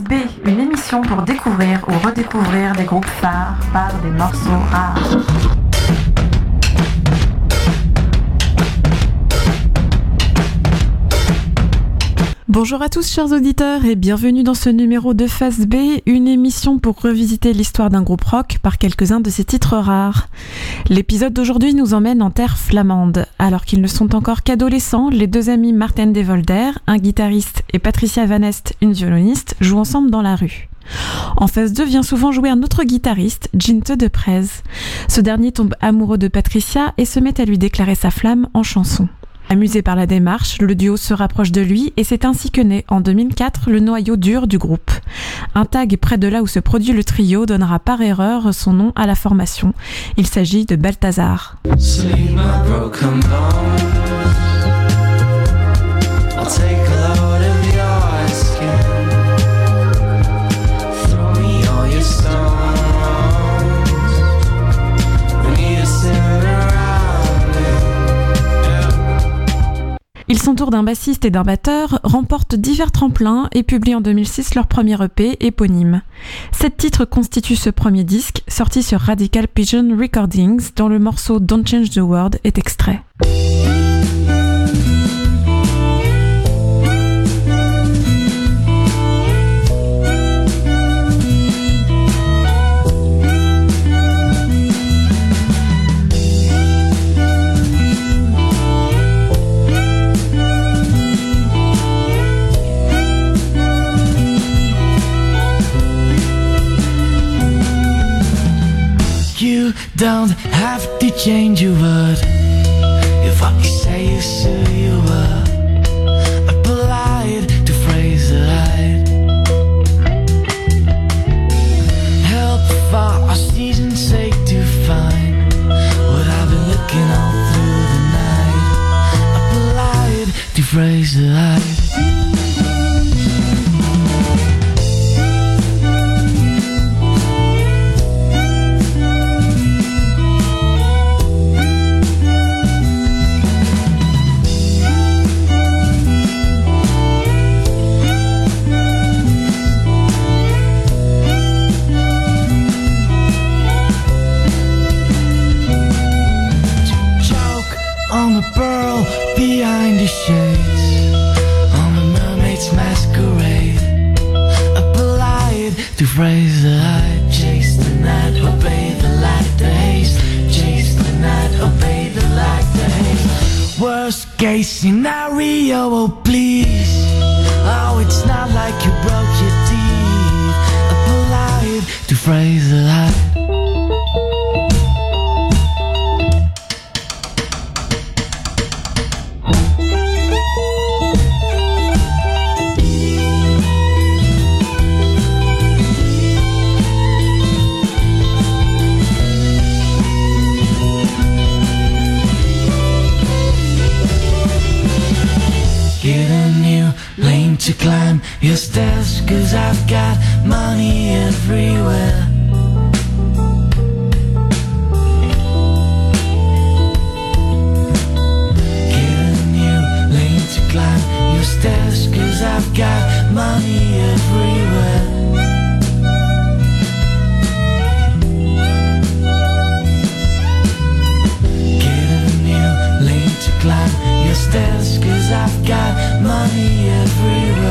B, une émission pour découvrir ou redécouvrir des groupes phares par des morceaux rares. Bonjour à tous chers auditeurs et bienvenue dans ce numéro de Face B, une émission pour revisiter l'histoire d'un groupe rock par quelques-uns de ses titres rares. L'épisode d'aujourd'hui nous emmène en terre flamande. Alors qu'ils ne sont encore qu'adolescents, les deux amis Martin Devolder, un guitariste, et Patricia Vanest, une violoniste, jouent ensemble dans la rue. En phase 2 vient souvent jouer un autre guitariste, Ginte de Prez. Ce dernier tombe amoureux de Patricia et se met à lui déclarer sa flamme en chanson. Amusé par la démarche, le duo se rapproche de lui et c'est ainsi que naît en 2004 le noyau dur du groupe. Un tag près de là où se produit le trio donnera par erreur son nom à la formation. Il s'agit de Balthazar. S'entourent d'un bassiste et d'un batteur, remportent divers tremplins et publient en 2006 leur premier EP éponyme. Sept titres constituent ce premier disque, sorti sur Radical Pigeon Recordings, dont le morceau Don't Change the World est extrait. Don't have to change your word. If what you say is who you were, a polite to phrase the right. Help for our season's sake to find what I've been looking all through the night. A polite to phrase the right. Pearl behind the shades. On the mermaid's masquerade. A polite to phrase the light chase the night obey the light the haze. Chase the night obey the light the haze. Worst case scenario oh please. Oh it's not like you broke your teeth. A polite to phrase the light climb your stairs Cause I've got money everywhere. A new lane to climb your stairs Cause I've got money everywhere. A new lane to climb your stairs Cause I've got money everywhere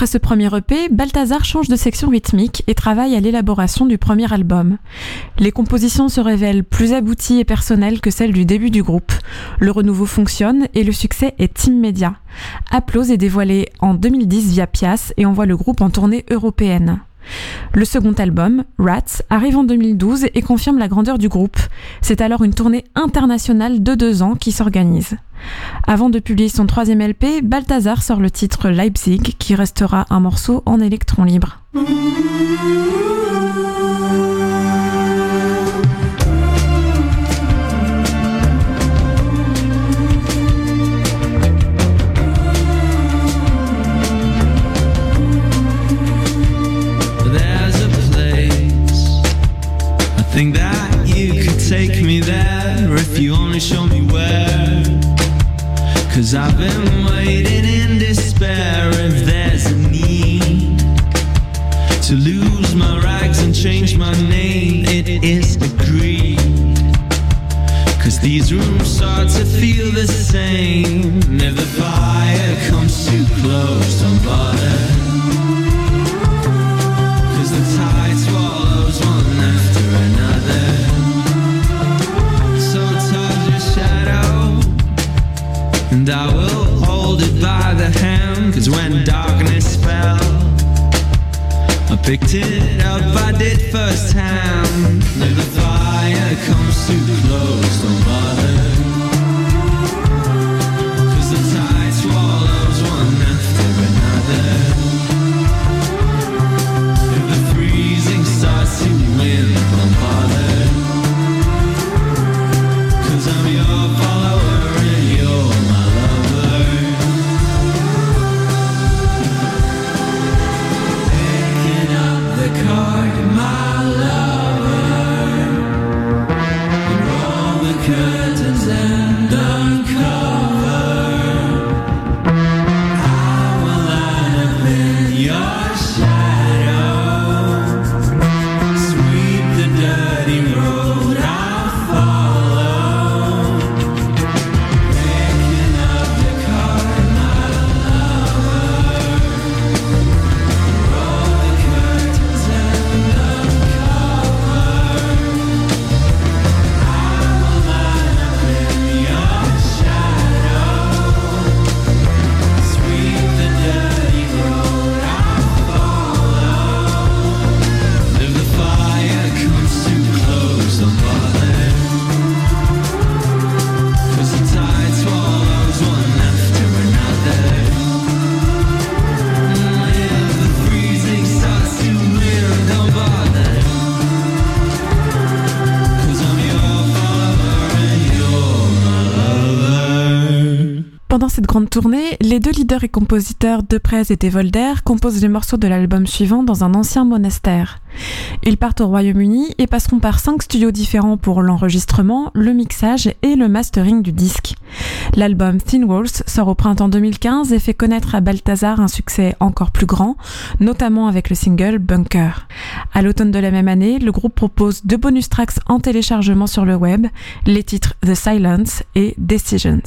Après ce premier EP, Balthazar change de section rythmique et travaille à l'élaboration du premier album. Les compositions se révèlent plus abouties et personnelles que celles du début du groupe. Le renouveau fonctionne et le succès est immédiat. Applause est dévoilé en 2010 via Pias et envoie le groupe en tournée européenne. Le second album, Rats, arrive en 2012 et confirme la grandeur du groupe. C'est alors une tournée internationale de deux ans qui s'organise. Avant de publier son troisième LP, Balthazar sort le titre Leipzig qui restera un morceau en électron libre. These rooms start to feel the same. If the fire comes too close, don't bother. Cause the tide swallows one after another. So touch your shadow, and I will hold it by the hand. Cause when darkness fell, I picked it up, I did firsthand. If the comes too close, don't bother. Grande tournée, les deux leaders et compositeurs Deprez et Devolder composent les morceaux de l'album suivant dans un ancien monastère. Ils partent au Royaume-Uni et passeront par cinq studios différents pour l'enregistrement, le mixage et le mastering du disque. L'album Thin Walls sort au printemps 2015 et fait connaître à Balthazar un succès encore plus grand, notamment avec le single Bunker. À l'automne de la même année, le groupe propose deux bonus tracks en téléchargement sur le web, les titres The Silence et Decisions.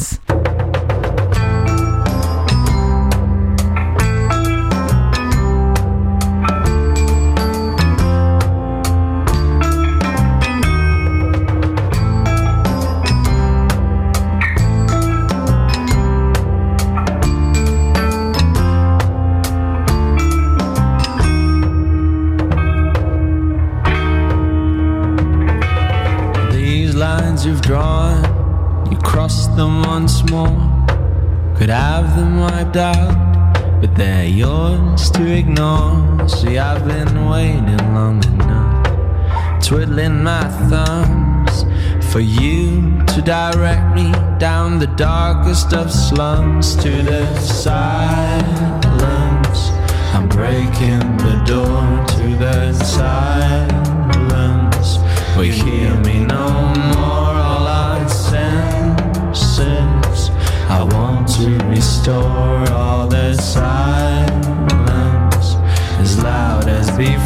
Could have them wiped out, but they're yours to ignore. See, I've been waiting long enough, twiddling my thumbs for you to direct me down the darkest of slums to the silence. I'm breaking the door to the silence. We hear me no more,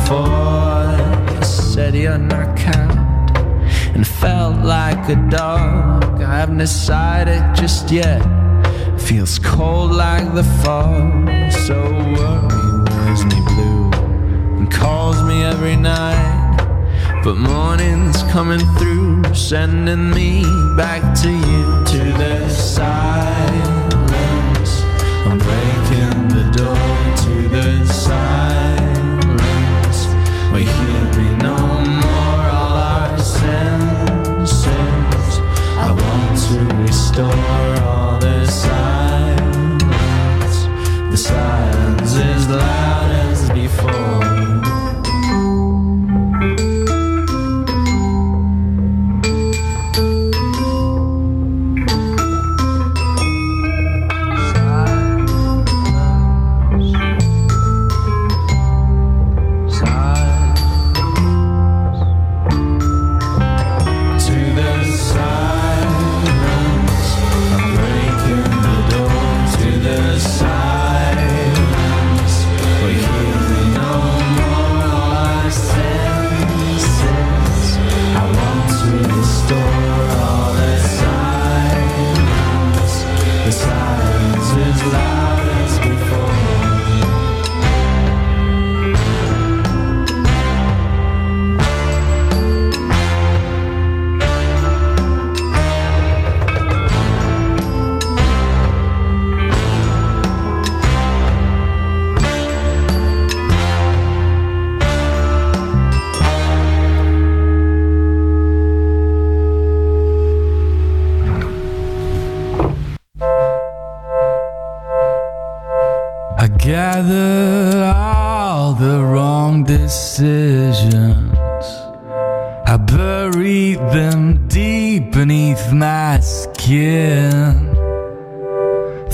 before. Said you're not kind and felt like a dog. I haven't decided just yet. Feels cold like the fall. So worry wears me blue and calls me every night. But morning's coming through, sending me back to you to the silence. I buried them deep beneath my skin.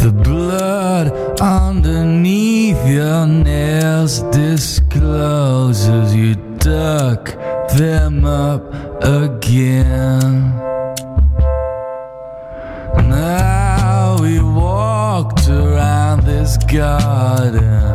The blood underneath your nails discloses you duck them up again. Now we walked around this garden,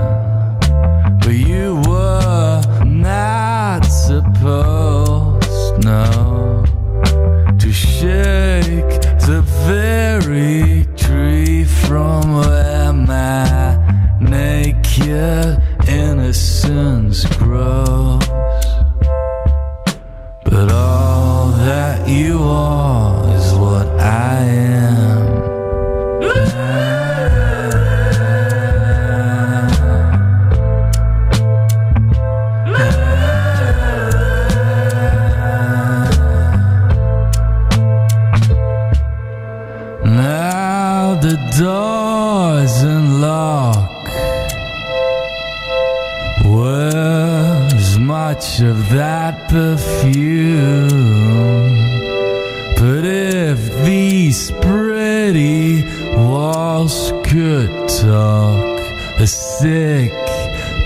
these pretty walls could talk, a sick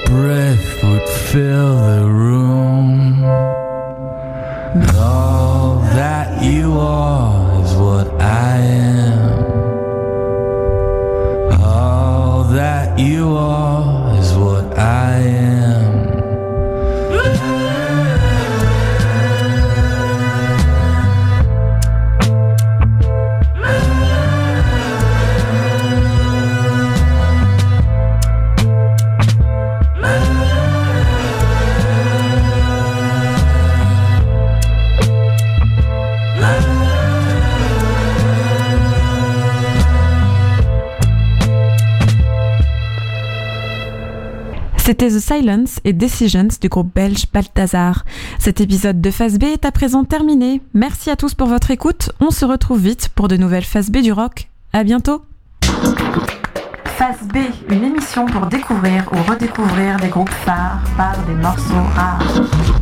breath would fill the room. C'était The Silence et Decisions du groupe belge Balthazar. Cet épisode de Phase B est à présent terminé. Merci à tous pour votre écoute. On se retrouve vite pour de nouvelles Phase B du rock. À bientôt. Phase B, une émission pour découvrir ou redécouvrir des groupes phares par des morceaux rares.